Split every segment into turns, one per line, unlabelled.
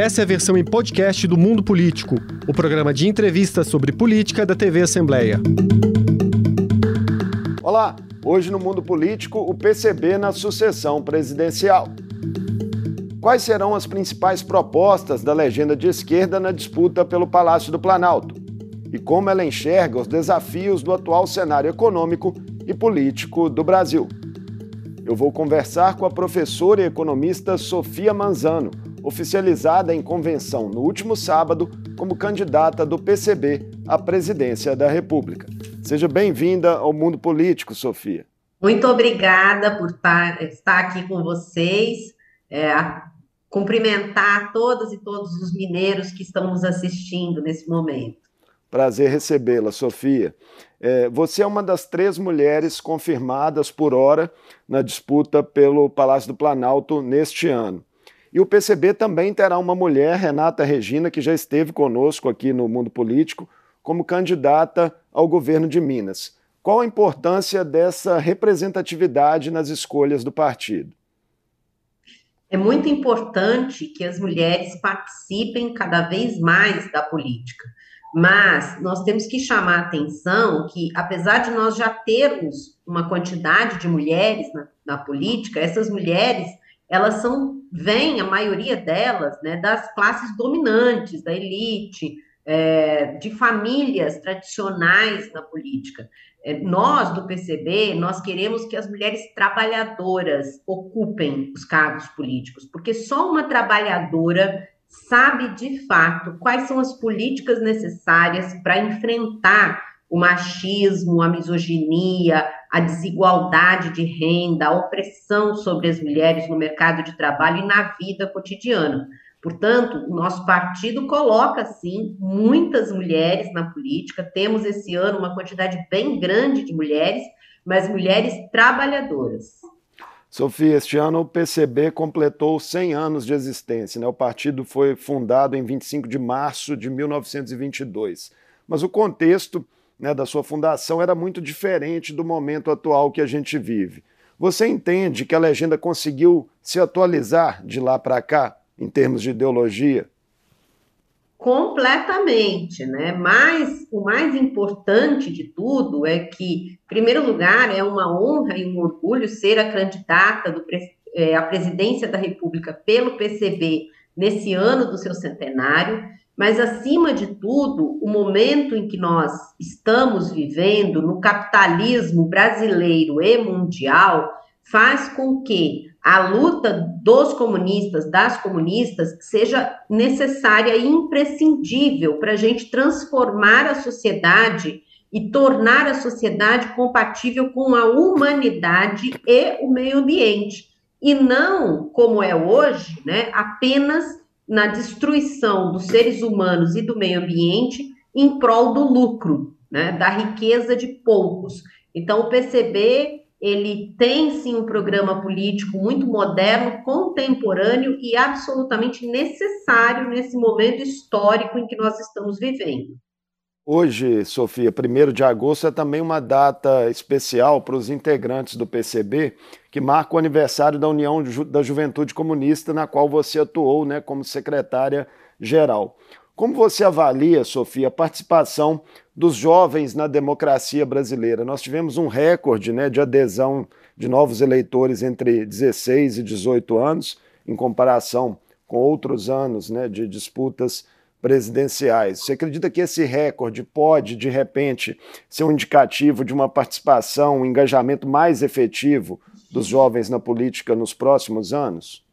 Essa é a versão em podcast do Mundo Político, o programa de entrevistas sobre política da TV Assembleia.
Olá, hoje no Mundo Político, o PCB na sucessão presidencial. Quais serão as principais propostas da legenda de esquerda na disputa pelo Palácio do Planalto? E como ela enxerga os desafios do atual cenário econômico e político do Brasil? Eu vou conversar com a professora e economista Sofia Manzano, oficializada em convenção no último sábado como candidata do PCB à presidência da República. Seja bem-vinda ao mundo político, Sofia.
Muito obrigada por estar aqui com vocês, é, cumprimentar todas e todos os mineiros que estão nos assistindo nesse momento.
Prazer recebê-la, Sofia. É, você é uma das três mulheres confirmadas por hora na disputa pelo Palácio do Planalto neste ano. E o PCB também terá uma mulher, Renata Regina, que já esteve conosco aqui no mundo político, como candidata ao governo de Minas. Qual a importância dessa representatividade nas escolhas do partido?
É muito importante que as mulheres participem cada vez mais da política. Mas nós temos que chamar a atenção que, apesar de nós já termos uma quantidade de mulheres na, na política, essas mulheres elas são, vêm, a maioria delas, né, das classes dominantes, da elite, é, de famílias tradicionais na política. É, nós, do PCB, nós queremos que as mulheres trabalhadoras ocupem os cargos políticos, porque só uma trabalhadora sabe de fato quais são as políticas necessárias para enfrentar o machismo, a misoginia, a desigualdade de renda, a opressão sobre as mulheres no mercado de trabalho e na vida cotidiana. Portanto, o nosso partido coloca, sim, muitas mulheres na política. Temos esse ano uma quantidade bem grande de mulheres, mas mulheres trabalhadoras.
Sofia, este ano o PCB completou 100 anos de existência. Né? O partido foi fundado em 25 de março de 1922. Mas o contexto né, da sua fundação era muito diferente do momento atual que a gente vive. Você entende que a legenda conseguiu se atualizar de lá para cá, em termos de ideologia?
Completamente, né? Mas o mais importante de tudo é que, em primeiro lugar, é uma honra e um orgulho ser a candidata do, é, à presidência da República pelo PCB nesse ano do seu centenário. Mas, acima de tudo, o momento em que nós estamos vivendo no capitalismo brasileiro e mundial faz com que a luta dos comunistas, das comunistas, seja necessária e imprescindível para a gente transformar a sociedade e tornar a sociedade compatível com a humanidade e o meio ambiente. E não, como é hoje, né, apenas na destruição dos seres humanos e do meio ambiente em prol do lucro, né, da riqueza de poucos. Então, o PCB ele tem sim um programa político muito moderno, contemporâneo e absolutamente necessário nesse momento histórico em que nós estamos vivendo.
Hoje, Sofia, 1 de agosto é também uma data especial para os integrantes do PCB, que marca o aniversário da União da Juventude Comunista, na qual você atuou né, como secretária-geral. Como você avalia, Sofia, a participação dos jovens na democracia brasileira? Nós tivemos um recorde né, de adesão de novos eleitores entre 16 e 18 anos, em comparação com outros anos né, de disputas presidenciais. Você acredita que esse recorde pode, de repente, ser um indicativo de uma participação, um engajamento mais efetivo dos jovens na política nos próximos anos?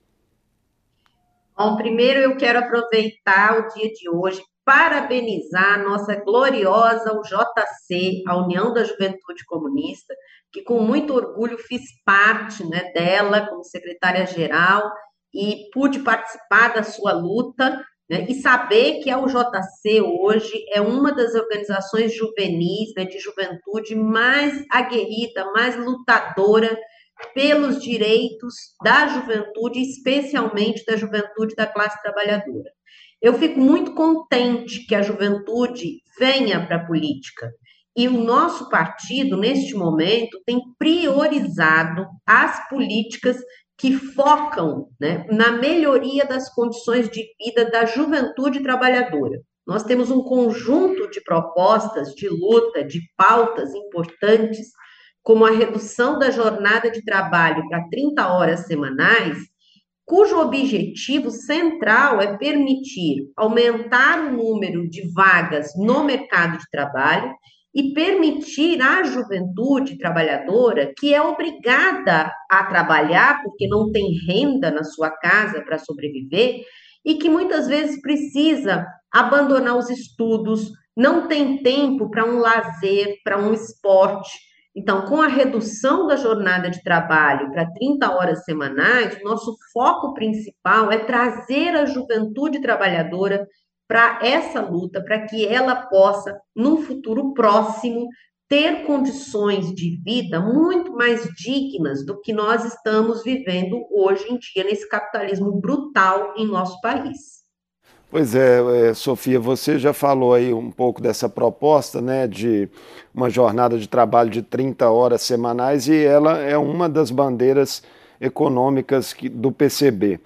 Bom, primeiro eu quero aproveitar o dia de hoje parabenizar a nossa gloriosa UJC, a União da Juventude Comunista, que com muito orgulho fiz parte né, dela como secretária-geral e pude participar da sua luta né? E saber que a UJC hoje é uma das organizações juvenis, né, de juventude mais aguerrida, mais lutadora pelos direitos da juventude, especialmente da juventude da classe trabalhadora. Eu fico muito contente que a juventude venha para a política. E o nosso partido, neste momento, tem priorizado as políticas que focam né, na melhoria das condições de vida da juventude trabalhadora. Nós temos um conjunto de propostas de luta, de pautas importantes, como a redução da jornada de trabalho para 30 horas semanais, cujo objetivo central é permitir aumentar o número de vagas no mercado de trabalho e permitir à juventude trabalhadora, que é obrigada a trabalhar porque não tem renda na sua casa para sobreviver e que muitas vezes precisa abandonar os estudos, não tem tempo para um lazer, para um esporte. Então, com a redução da jornada de trabalho para 30 horas semanais, nosso foco principal é trazer a juventude trabalhadora para essa luta, para que ela possa, num futuro próximo, ter condições de vida muito mais dignas do que nós estamos vivendo hoje em dia nesse capitalismo brutal em nosso país.
Pois é, é, Sofia, você já falou aí um pouco dessa proposta, né, de uma jornada de trabalho de 30 horas semanais e ela é uma das bandeiras econômicas do PCB.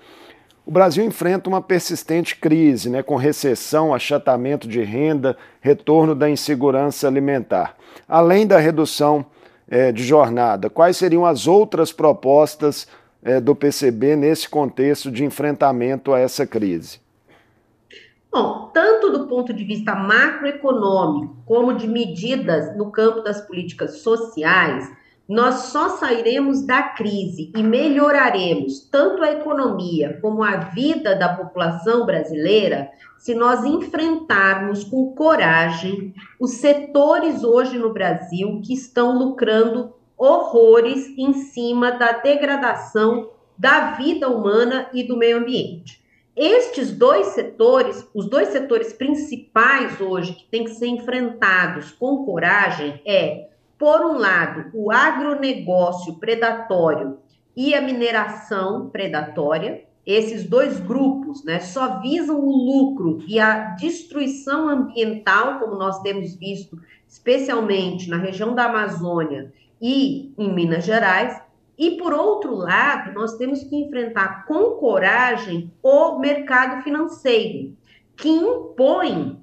O Brasil enfrenta uma persistente crise, né, com recessão, achatamento de renda, retorno da insegurança alimentar. Além da redução é, de jornada, quais seriam as outras propostas é, do PCB nesse contexto de enfrentamento a essa crise?
Bom, tanto do ponto de vista macroeconômico, como de medidas no campo das políticas sociais, nós só sairemos da crise e melhoraremos tanto a economia como a vida da população brasileira se nós enfrentarmos com coragem os setores hoje no Brasil que estão lucrando horrores em cima da degradação da vida humana e do meio ambiente. Estes dois setores, os dois setores principais hoje que têm que ser enfrentados com coragem é por um lado, o agronegócio predatório e a mineração predatória, esses dois grupos né, só visam o lucro e a destruição ambiental, como nós temos visto, especialmente na região da Amazônia e em Minas Gerais. E, por outro lado, nós temos que enfrentar com coragem o mercado financeiro, que impõe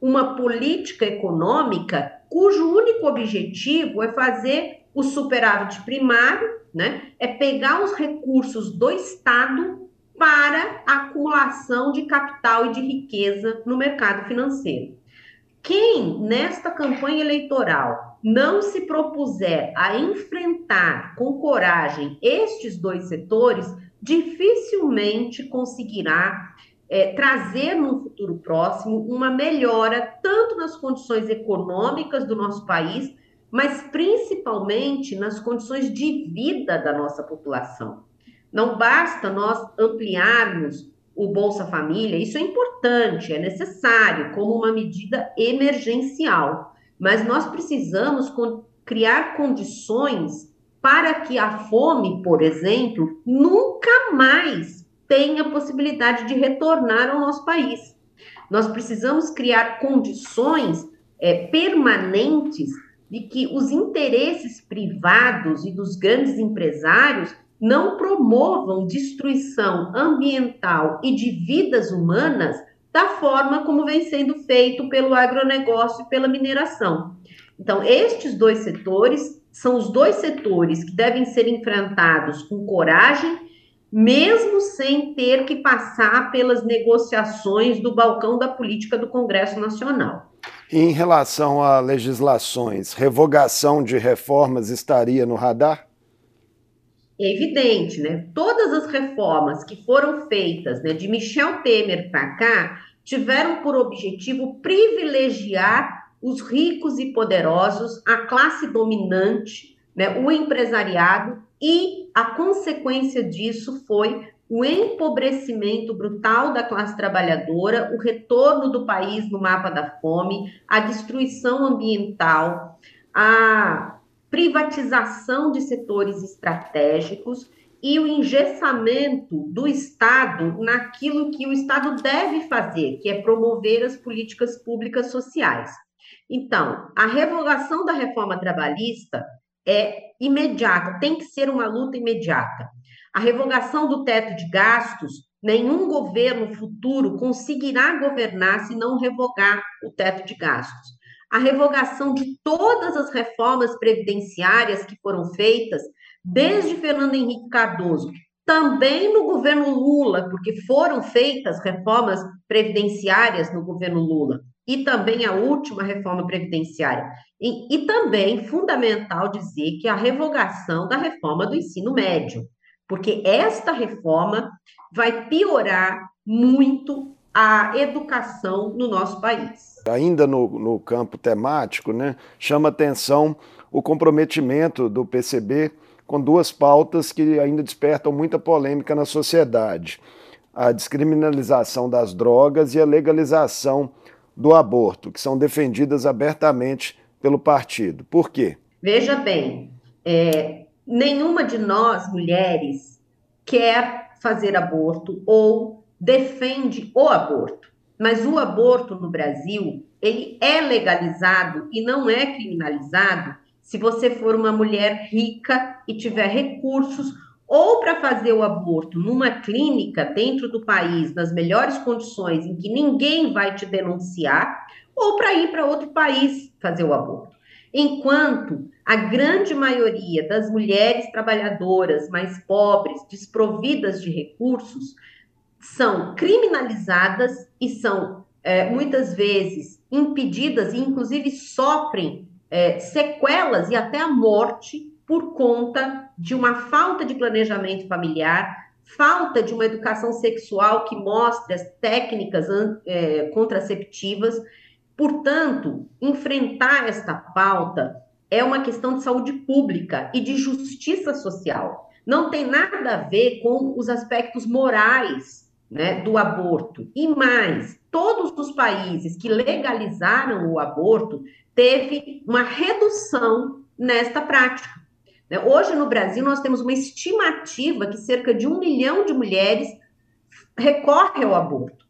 uma política econômica cujo único objetivo é fazer o superávit primário, né? É pegar os recursos do Estado para acumulação de capital e de riqueza no mercado financeiro. Quem nesta campanha eleitoral não se propuser a enfrentar com coragem estes dois setores, dificilmente conseguirá é, trazer no futuro próximo uma melhora tanto nas condições econômicas do nosso país, mas principalmente nas condições de vida da nossa população. Não basta nós ampliarmos o Bolsa Família, isso é importante, é necessário como uma medida emergencial, mas nós precisamos criar condições para que a fome, por exemplo, nunca mais tem a possibilidade de retornar ao nosso país. Nós precisamos criar condições é, permanentes de que os interesses privados e dos grandes empresários não promovam destruição ambiental e de vidas humanas da forma como vem sendo feito pelo agronegócio e pela mineração. Então, estes dois setores são os dois setores que devem ser enfrentados com coragem mesmo sem ter que passar pelas negociações do balcão da política do Congresso Nacional.
Em relação a legislações, revogação de reformas estaria no radar?
É evidente, né? Todas as reformas que foram feitas, né, de Michel Temer para cá, tiveram por objetivo privilegiar os ricos e poderosos, a classe dominante, né, o empresariado e a consequência disso foi o empobrecimento brutal da classe trabalhadora, o retorno do país no mapa da fome, a destruição ambiental, a privatização de setores estratégicos e o engessamento do Estado naquilo que o Estado deve fazer, que é promover as políticas públicas sociais. Então, a revogação da reforma trabalhista é imediata, tem que ser uma luta imediata. A revogação do teto de gastos, nenhum governo futuro conseguirá governar se não revogar o teto de gastos. A revogação de todas as reformas previdenciárias que foram feitas desde Fernando Henrique Cardoso, também no governo Lula, porque foram feitas reformas previdenciárias no governo Lula, e também a última reforma previdenciária. E, e também fundamental dizer que a revogação da reforma do ensino médio, porque esta reforma vai piorar muito a educação no nosso país.
Ainda no, no campo temático, né, chama atenção o comprometimento do PCB com duas pautas que ainda despertam muita polêmica na sociedade: a descriminalização das drogas e a legalização do aborto, que são defendidas abertamente pelo partido. Por quê?
Veja bem, é, nenhuma de nós, mulheres, quer fazer aborto ou defende o aborto. Mas o aborto no Brasil, ele é legalizado e não é criminalizado se você for uma mulher rica e tiver recursos ou para fazer o aborto numa clínica dentro do país, nas melhores condições, em que ninguém vai te denunciar, ou para ir para outro país fazer o aborto. Enquanto a grande maioria das mulheres trabalhadoras mais pobres, desprovidas de recursos, são criminalizadas e são é, muitas vezes impedidas e, inclusive, sofrem é, sequelas e até a morte por conta de uma falta de planejamento familiar, falta de uma educação sexual que mostre as técnicas é, contraceptivas. Portanto, enfrentar esta pauta é uma questão de saúde pública e de justiça social. Não tem nada a ver com os aspectos morais né, do aborto. E mais, todos os países que legalizaram o aborto teve uma redução nesta prática. Né? Hoje no Brasil nós temos uma estimativa que cerca de um milhão de mulheres recorre ao aborto.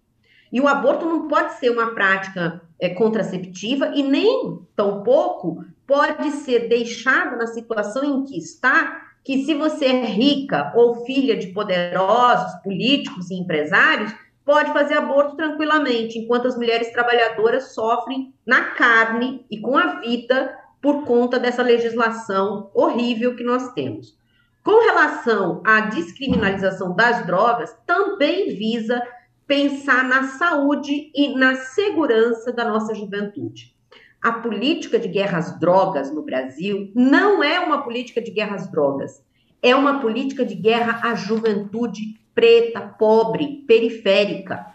E o aborto não pode ser uma prática é, contraceptiva e nem tampouco pode ser deixado na situação em que está que se você é rica ou filha de poderosos políticos e empresários, pode fazer aborto tranquilamente, enquanto as mulheres trabalhadoras sofrem na carne e com a vida por conta dessa legislação horrível que nós temos. Com relação à descriminalização das drogas, também visa pensar na saúde e na segurança da nossa juventude a política de guerra às drogas no Brasil não é uma política de guerra às drogas, é uma política de guerra à juventude preta, pobre, periférica.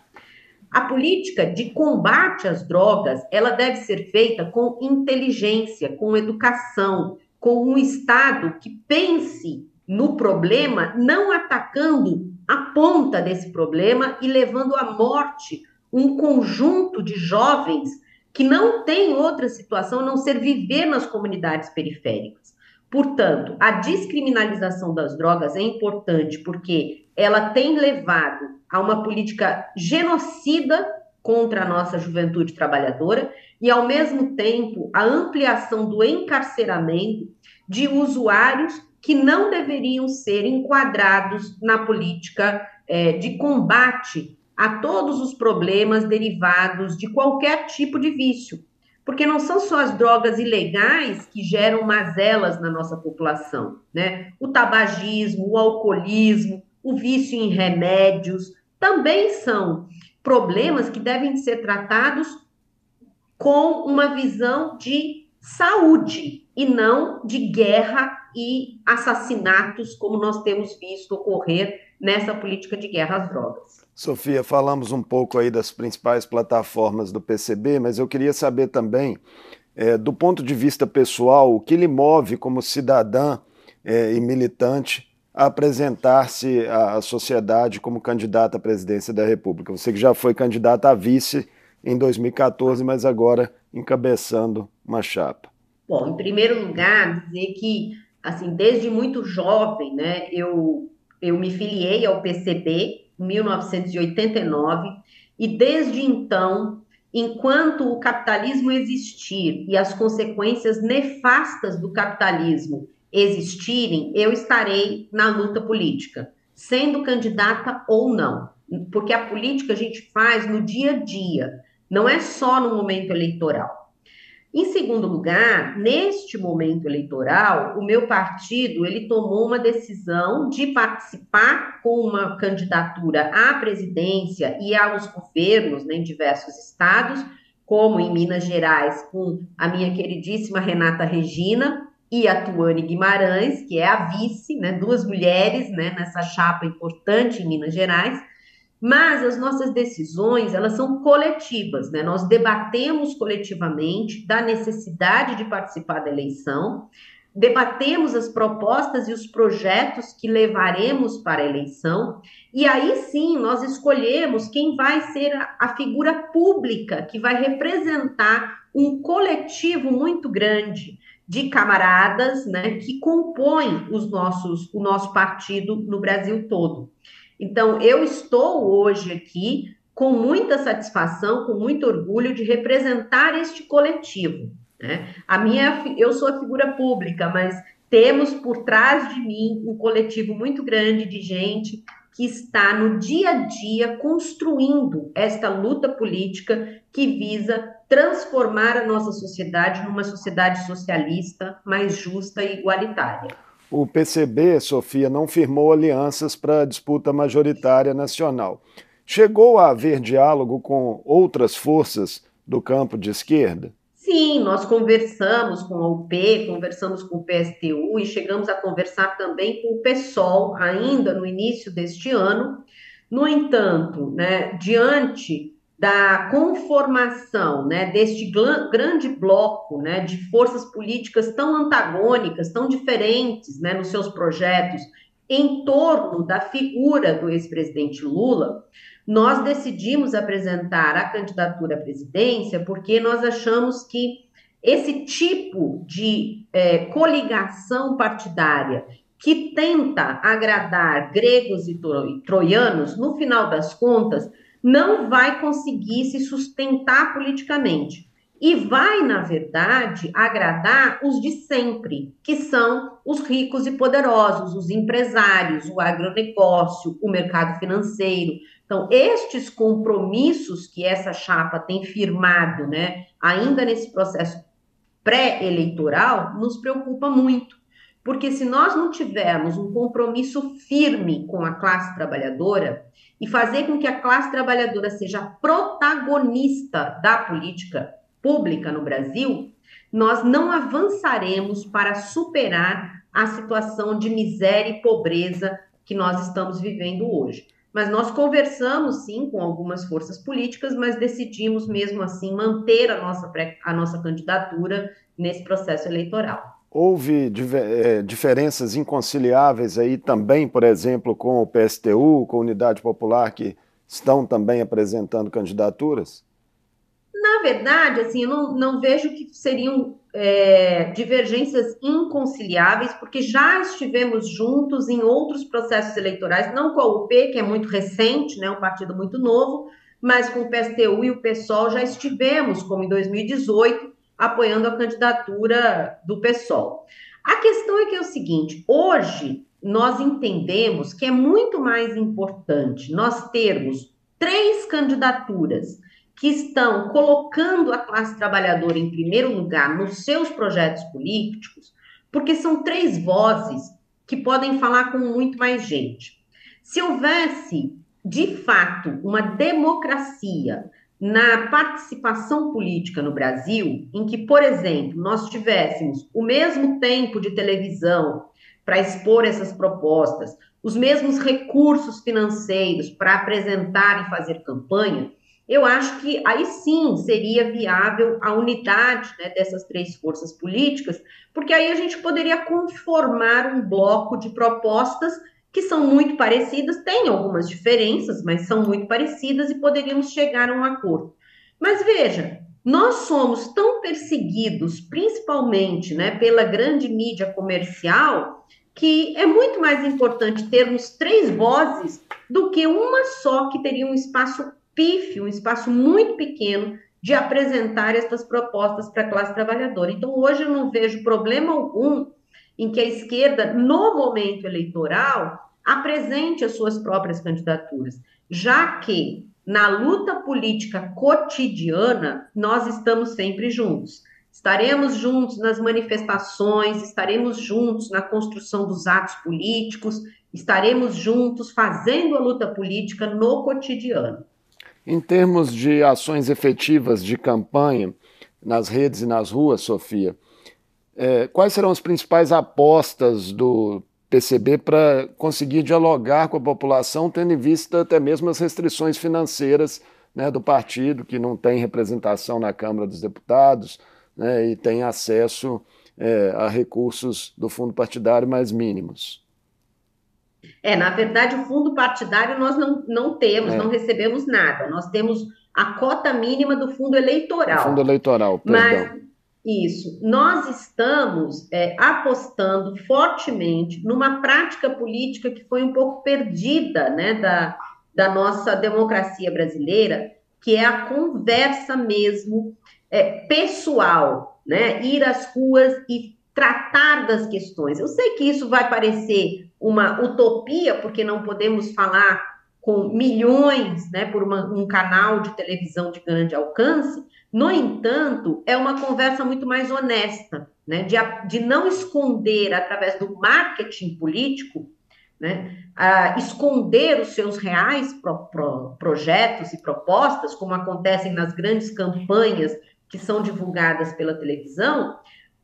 A política de combate às drogas, ela deve ser feita com inteligência, com educação, com um Estado que pense no problema, não atacando a ponta desse problema e levando à morte um conjunto de jovens que não tem outra situação a não ser viver nas comunidades periféricas. Portanto, a descriminalização das drogas é importante porque ela tem levado a uma política genocida contra a nossa juventude trabalhadora e, ao mesmo tempo, a ampliação do encarceramento de usuários que não deveriam ser enquadrados na política é, de combate a todos os problemas derivados de qualquer tipo de vício, porque não são só as drogas ilegais que geram mazelas na nossa população, né? O tabagismo, o alcoolismo, o vício em remédios também são problemas que devem ser tratados com uma visão de saúde e não de guerra e assassinatos, como nós temos visto ocorrer nessa política de guerra às drogas.
Sofia, falamos um pouco aí das principais plataformas do PCB, mas eu queria saber também, é, do ponto de vista pessoal, o que lhe move como cidadã é, e militante a apresentar-se à sociedade como candidata à presidência da República. Você que já foi candidata a vice em 2014, mas agora encabeçando uma chapa.
Bom, em primeiro lugar, dizer que, assim, desde muito jovem, né, eu, eu me filiei ao PCB, 1989, e desde então, enquanto o capitalismo existir e as consequências nefastas do capitalismo existirem, eu estarei na luta política, sendo candidata ou não. Porque a política a gente faz no dia a dia, não é só no momento eleitoral. Em segundo lugar, neste momento eleitoral, o meu partido ele tomou uma decisão de participar com uma candidatura à presidência e aos governos né, em diversos estados, como em Minas Gerais, com a minha queridíssima Renata Regina e a Tuane Guimarães, que é a vice, né, duas mulheres né, nessa chapa importante em Minas Gerais. Mas as nossas decisões, elas são coletivas, né? Nós debatemos coletivamente da necessidade de participar da eleição, debatemos as propostas e os projetos que levaremos para a eleição, e aí sim nós escolhemos quem vai ser a, figura pública que vai representar um coletivo muito grande de camaradas, né, que compõem os nossos, o nosso partido no Brasil todo. Então, eu estou hoje aqui com muita satisfação, com muito orgulho de representar este coletivo. Né? A minha, eu sou a figura pública, mas temos por trás de mim um coletivo muito grande de gente que está no dia a dia construindo esta luta política que visa transformar a nossa sociedade numa sociedade socialista mais justa e igualitária.
O PCB, Sofia, não firmou alianças para a disputa majoritária nacional. Chegou a haver diálogo com outras forças do campo de esquerda?
Sim, nós conversamos com a UP, conversamos com o PSTU e chegamos a conversar também com o PSOL ainda no início deste ano. No entanto, né, diante da conformação né, deste grande bloco né, de forças políticas tão antagônicas, tão diferentes né, nos seus projetos, em torno da figura do ex-presidente Lula, nós decidimos apresentar a candidatura à presidência porque nós achamos que esse tipo de é, coligação partidária que tenta agradar gregos e troianos, no final das contas, não vai conseguir se sustentar politicamente. E vai, na verdade, agradar os de sempre, que são os ricos e poderosos, os empresários, o agronegócio, o mercado financeiro. Então, estes compromissos que essa chapa tem firmado, né, ainda nesse processo pré-eleitoral, nos preocupa muito. Porque se nós não tivermos um compromisso firme com a classe trabalhadora, e fazer com que a classe trabalhadora seja protagonista da política pública no Brasil, nós não avançaremos para superar a situação de miséria e pobreza que nós estamos vivendo hoje. Mas nós conversamos sim com algumas forças políticas, mas decidimos mesmo assim manter a nossa, a nossa candidatura nesse processo eleitoral.
Houve é, diferenças inconciliáveis aí também, por exemplo, com o PSTU, com a Unidade Popular, que estão também apresentando candidaturas?
Na verdade, assim, eu não, não vejo que seriam é, divergências inconciliáveis, porque já estivemos juntos em outros processos eleitorais, não com a UP, que é muito recente, né, um partido muito novo, mas com o PSTU e o PSOL já estivemos, como em 2018, apoiando a candidatura do PSOL. A questão é que é o seguinte: hoje nós entendemos que é muito mais importante nós termos três candidaturas que estão colocando a classe trabalhadora em primeiro lugar nos seus projetos políticos, porque são três vozes que podem falar com muito mais gente. Se houvesse, de fato, uma democracia na participação política no Brasil, em que, por exemplo, nós tivéssemos o mesmo tempo de televisão para expor essas propostas, os mesmos recursos financeiros para apresentar e fazer campanha, eu acho que aí sim seria viável a unidade né, dessas três forças políticas, porque aí a gente poderia conformar um bloco de propostas que são muito parecidas, têm algumas diferenças, mas são muito parecidas e poderíamos chegar a um acordo. Mas veja, nós somos tão perseguidos, principalmente né, pela grande mídia comercial, que é muito mais importante termos três vozes do que uma só que teria um espaço pífio, um espaço muito pequeno de apresentar essas propostas para a classe trabalhadora. Então, hoje eu não vejo problema algum em que a esquerda, no momento eleitoral, apresente as suas próprias candidaturas, já que na luta política cotidiana nós estamos sempre juntos. Estaremos juntos nas manifestações, estaremos juntos na construção dos atos políticos, estaremos juntos fazendo a luta política no cotidiano.
Em termos de ações efetivas de campanha nas redes e nas ruas, Sofia, é, quais serão as principais apostas do PCB para conseguir dialogar com a população, tendo em vista até mesmo as restrições financeiras né, do partido, que não tem representação na Câmara dos Deputados né, e tem acesso é, a recursos do fundo partidário mais mínimos?
É, na verdade, o fundo partidário nós não, não temos, é. não recebemos nada. Nós temos a cota mínima do fundo eleitoral. O
fundo eleitoral, perdão. Mas
isso. Nós estamos é, apostando fortemente numa prática política que foi um pouco perdida né, da, da nossa democracia brasileira, que é a conversa mesmo é, pessoal, né? Ir às ruas e tratar das questões. Eu sei que isso vai parecer uma utopia, porque não podemos falar com milhões, né, por uma, um canal de televisão de grande alcance, no entanto, é uma conversa muito mais honesta, né? de, de não esconder através do marketing político, né? esconder os seus reais pro, pro, projetos e propostas, como acontecem nas grandes campanhas que são divulgadas pela televisão.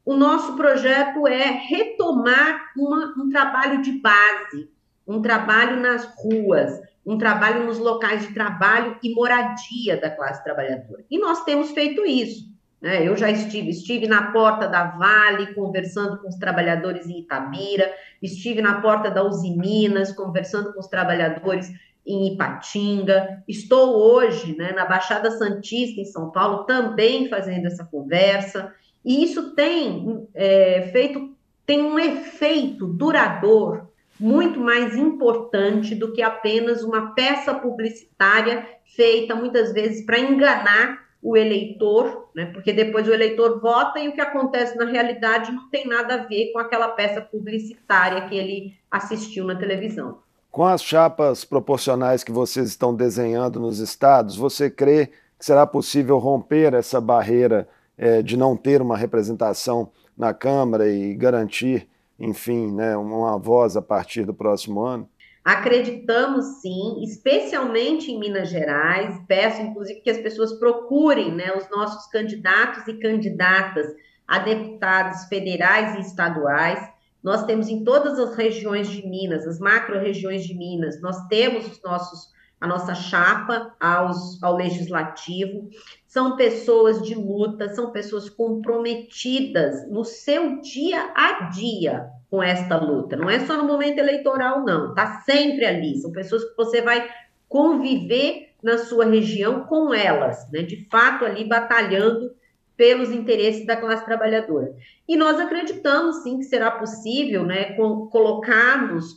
O nosso projeto é retomar uma, um trabalho de base, um trabalho nas ruas, um trabalho nos locais de trabalho e moradia da classe trabalhadora. E nós temos feito isso. Né? Eu já estive, estive na porta da Vale conversando com os trabalhadores em Itabira, estive na porta da Uzi Minas conversando com os trabalhadores em Ipatinga, estou hoje né, na Baixada Santista, em São Paulo, também fazendo essa conversa, e isso tem é, feito, tem um efeito duradouro muito mais importante do que apenas uma peça publicitária feita muitas vezes para enganar o eleitor, né? porque depois o eleitor vota e o que acontece na realidade não tem nada a ver com aquela peça publicitária que ele assistiu na televisão.
Com as chapas proporcionais que vocês estão desenhando nos estados, você crê que será possível romper essa barreira é, de não ter uma representação na Câmara e garantir enfim, né, uma voz a partir do próximo ano?
Acreditamos sim, especialmente em Minas Gerais. Peço, inclusive, que as pessoas procurem né, os nossos candidatos e candidatas a deputados federais e estaduais. Nós temos em todas as regiões de Minas, as macro-regiões de Minas, nós temos os nossos a nossa chapa aos, ao legislativo. São pessoas de luta, são pessoas comprometidas no seu dia a dia com esta luta. Não é só no momento eleitoral, não. Está sempre ali. São pessoas que você vai conviver na sua região com elas, né? De fato, ali batalhando pelos interesses da classe trabalhadora. E nós acreditamos, sim, que será possível, né, colocarmos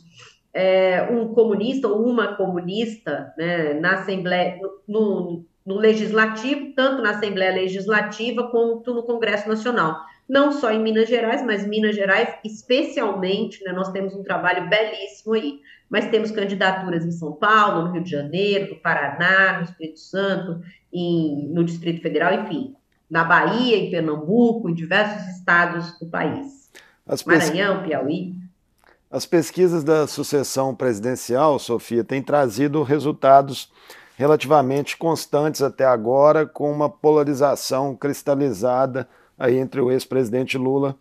é, um comunista ou uma comunista né, na Assembleia, no, no, Legislativo, tanto na Assembleia Legislativa quanto no Congresso Nacional. Não só em Minas Gerais, mas Minas Gerais especialmente, né, nós temos um trabalho belíssimo aí. Mas temos candidaturas em São Paulo, no Rio de Janeiro, no Paraná, no Espírito Santo, em, no Distrito Federal, enfim, na Bahia, em Pernambuco, em diversos estados do país. Maranhão, Piauí.
As pesquisas da sucessão presidencial, Sofia, têm trazido resultados relativamente constantes até agora, com uma polarização cristalizada aí entre o ex-presidente Lula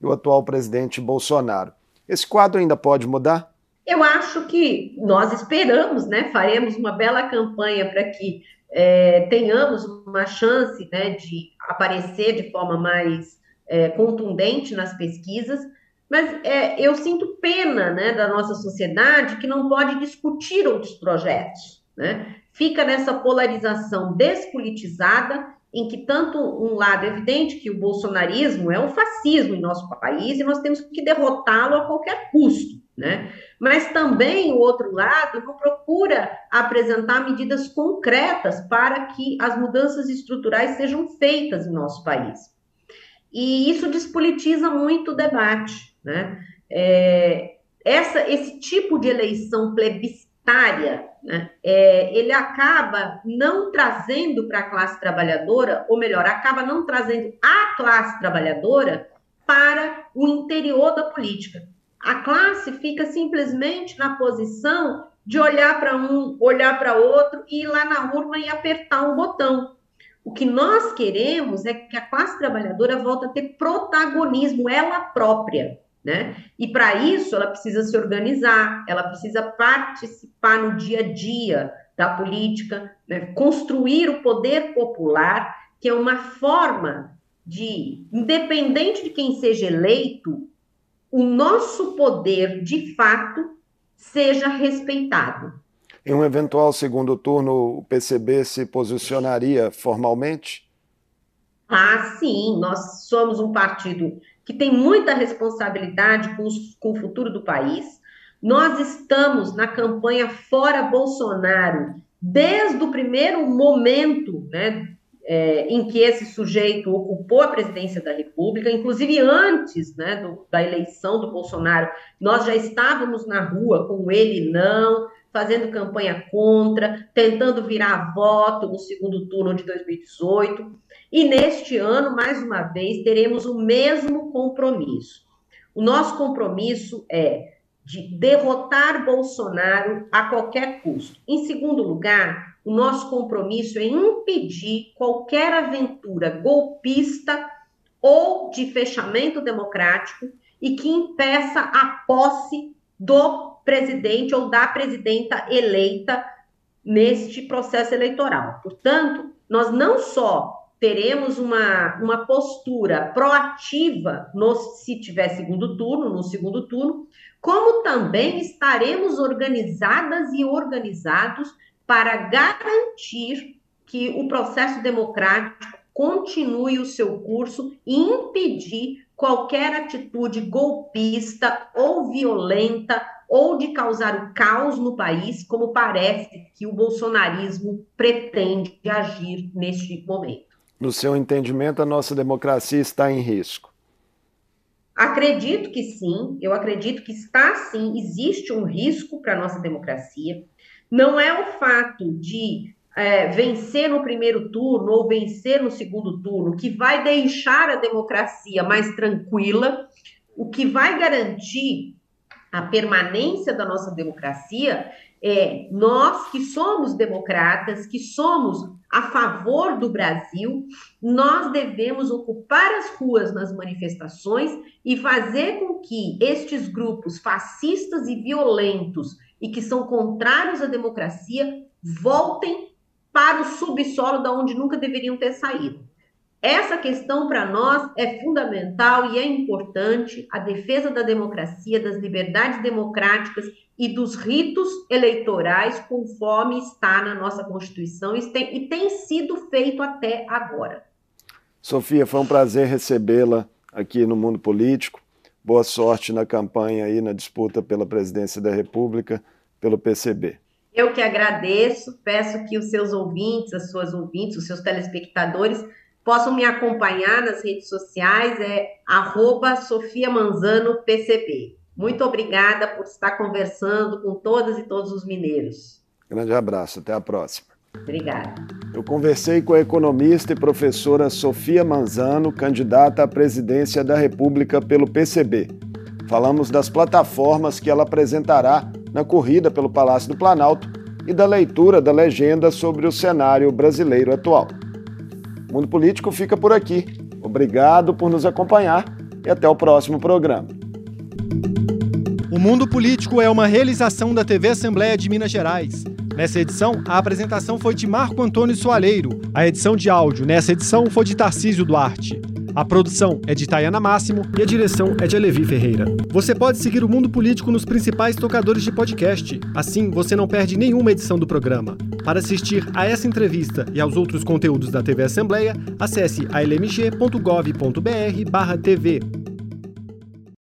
e o atual presidente Bolsonaro. Esse quadro ainda pode mudar?
Eu acho que nós esperamos, né? Faremos uma bela campanha para que é, tenhamos uma chance né, de aparecer de forma mais é, contundente nas pesquisas, mas é, eu sinto pena né, da nossa sociedade que não pode discutir outros projetos. Né? Fica nessa polarização despolitizada, em que tanto um lado é evidente que o bolsonarismo é um fascismo em nosso país e nós temos que derrotá-lo a qualquer custo. Né? Mas também o outro lado não procura apresentar medidas concretas para que as mudanças estruturais sejam feitas em nosso país. e isso despolitiza muito o debate. Né? É, essa, esse tipo de eleição plebiscitária, né, é, ele acaba não trazendo para a classe trabalhadora, ou melhor, acaba não trazendo a classe trabalhadora para o interior da política. A classe fica simplesmente na posição de olhar para um, olhar para outro e ir lá na urna e apertar um botão. O que nós queremos é que a classe trabalhadora volte a ter protagonismo, ela própria. Né? E para isso ela precisa se organizar, ela precisa participar no dia a dia da política, né? construir o poder popular, que é uma forma de, independente de quem seja eleito, o nosso poder de fato seja respeitado.
Em um eventual segundo turno, o PCB se posicionaria formalmente?
Ah, sim, nós somos um partido que tem muita responsabilidade com, os, com o futuro do país. Nós estamos na campanha Fora Bolsonaro desde o primeiro momento né, é, em que esse sujeito ocupou a presidência da República, inclusive antes né, do, da eleição do Bolsonaro, nós já estávamos na rua com ele não, fazendo campanha contra, tentando virar voto no segundo turno de 2018. E neste ano, mais uma vez, teremos o mesmo compromisso. O nosso compromisso é de derrotar Bolsonaro a qualquer custo. Em segundo lugar, o nosso compromisso é impedir qualquer aventura golpista ou de fechamento democrático e que impeça a posse do presidente ou da presidenta eleita neste processo eleitoral. Portanto, nós não só teremos uma, uma postura proativa no, se tiver segundo turno, no segundo turno, como também estaremos organizadas e organizados para garantir que o processo democrático continue o seu curso e impedir qualquer atitude golpista ou violenta ou de causar o caos no país, como parece que o bolsonarismo pretende agir neste momento.
No seu entendimento, a nossa democracia está em risco?
Acredito que sim, eu acredito que está sim, existe um risco para a nossa democracia. Não é o fato de é, vencer no primeiro turno ou vencer no segundo turno que vai deixar a democracia mais tranquila. O que vai garantir a permanência da nossa democracia é nós que somos democratas, que somos a favor do Brasil, nós devemos ocupar as ruas nas manifestações e fazer com que estes grupos fascistas e violentos e que são contrários à democracia voltem para o subsolo da onde nunca deveriam ter saído. Essa questão para nós é fundamental e é importante a defesa da democracia, das liberdades democráticas e dos ritos eleitorais, conforme está na nossa Constituição e tem, e tem sido feito até agora.
Sofia, foi um prazer recebê-la aqui no Mundo Político. Boa sorte na campanha aí, na disputa pela presidência da República, pelo PCB.
Eu que agradeço, peço que os seus ouvintes, as suas ouvintes, os seus telespectadores possam me acompanhar nas redes sociais, é arroba Sofia Manzano PCB. Muito obrigada por estar conversando com todas e todos os mineiros.
Grande abraço, até a próxima.
Obrigada.
Eu conversei com a economista e professora Sofia Manzano, candidata à presidência da República pelo PCB. Falamos das plataformas que ela apresentará na corrida pelo Palácio do Planalto e da leitura da legenda sobre o cenário brasileiro atual. O Mundo Político fica por aqui. Obrigado por nos acompanhar e até o próximo programa.
O Mundo Político é uma realização da TV Assembleia de Minas Gerais. Nessa edição, a apresentação foi de Marco Antônio Soaleiro. A edição de áudio nessa edição foi de Tarcísio Duarte. A produção é de Tayana Máximo e a direção é de Alevi Ferreira. Você pode seguir o Mundo Político nos principais tocadores de podcast. Assim, você não perde nenhuma edição do programa. Para assistir a essa entrevista e aos outros conteúdos da TV Assembleia, acesse almg.gov.br/tv.